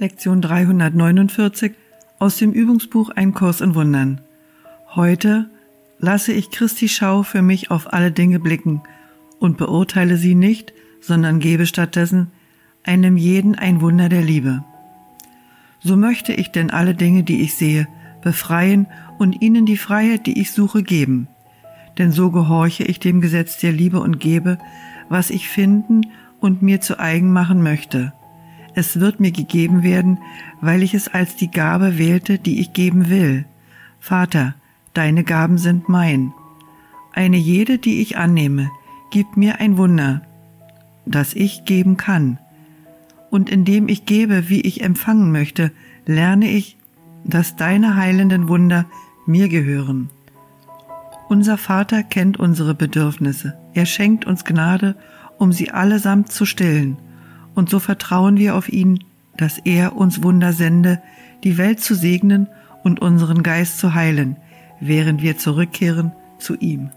Lektion 349 aus dem Übungsbuch Ein Kurs in Wundern. Heute lasse ich Christi Schau für mich auf alle Dinge blicken und beurteile sie nicht, sondern gebe stattdessen einem jeden ein Wunder der Liebe. So möchte ich denn alle Dinge, die ich sehe, befreien und ihnen die Freiheit, die ich suche, geben. Denn so gehorche ich dem Gesetz der Liebe und gebe, was ich finden und mir zu eigen machen möchte es wird mir gegeben werden, weil ich es als die Gabe wählte, die ich geben will. Vater, deine Gaben sind mein. Eine jede, die ich annehme, gibt mir ein Wunder, das ich geben kann. Und indem ich gebe, wie ich empfangen möchte, lerne ich, dass deine heilenden Wunder mir gehören. Unser Vater kennt unsere Bedürfnisse. Er schenkt uns Gnade, um sie allesamt zu stillen und so vertrauen wir auf ihn, dass er uns Wunder sende, die Welt zu segnen und unseren Geist zu heilen, während wir zurückkehren zu ihm.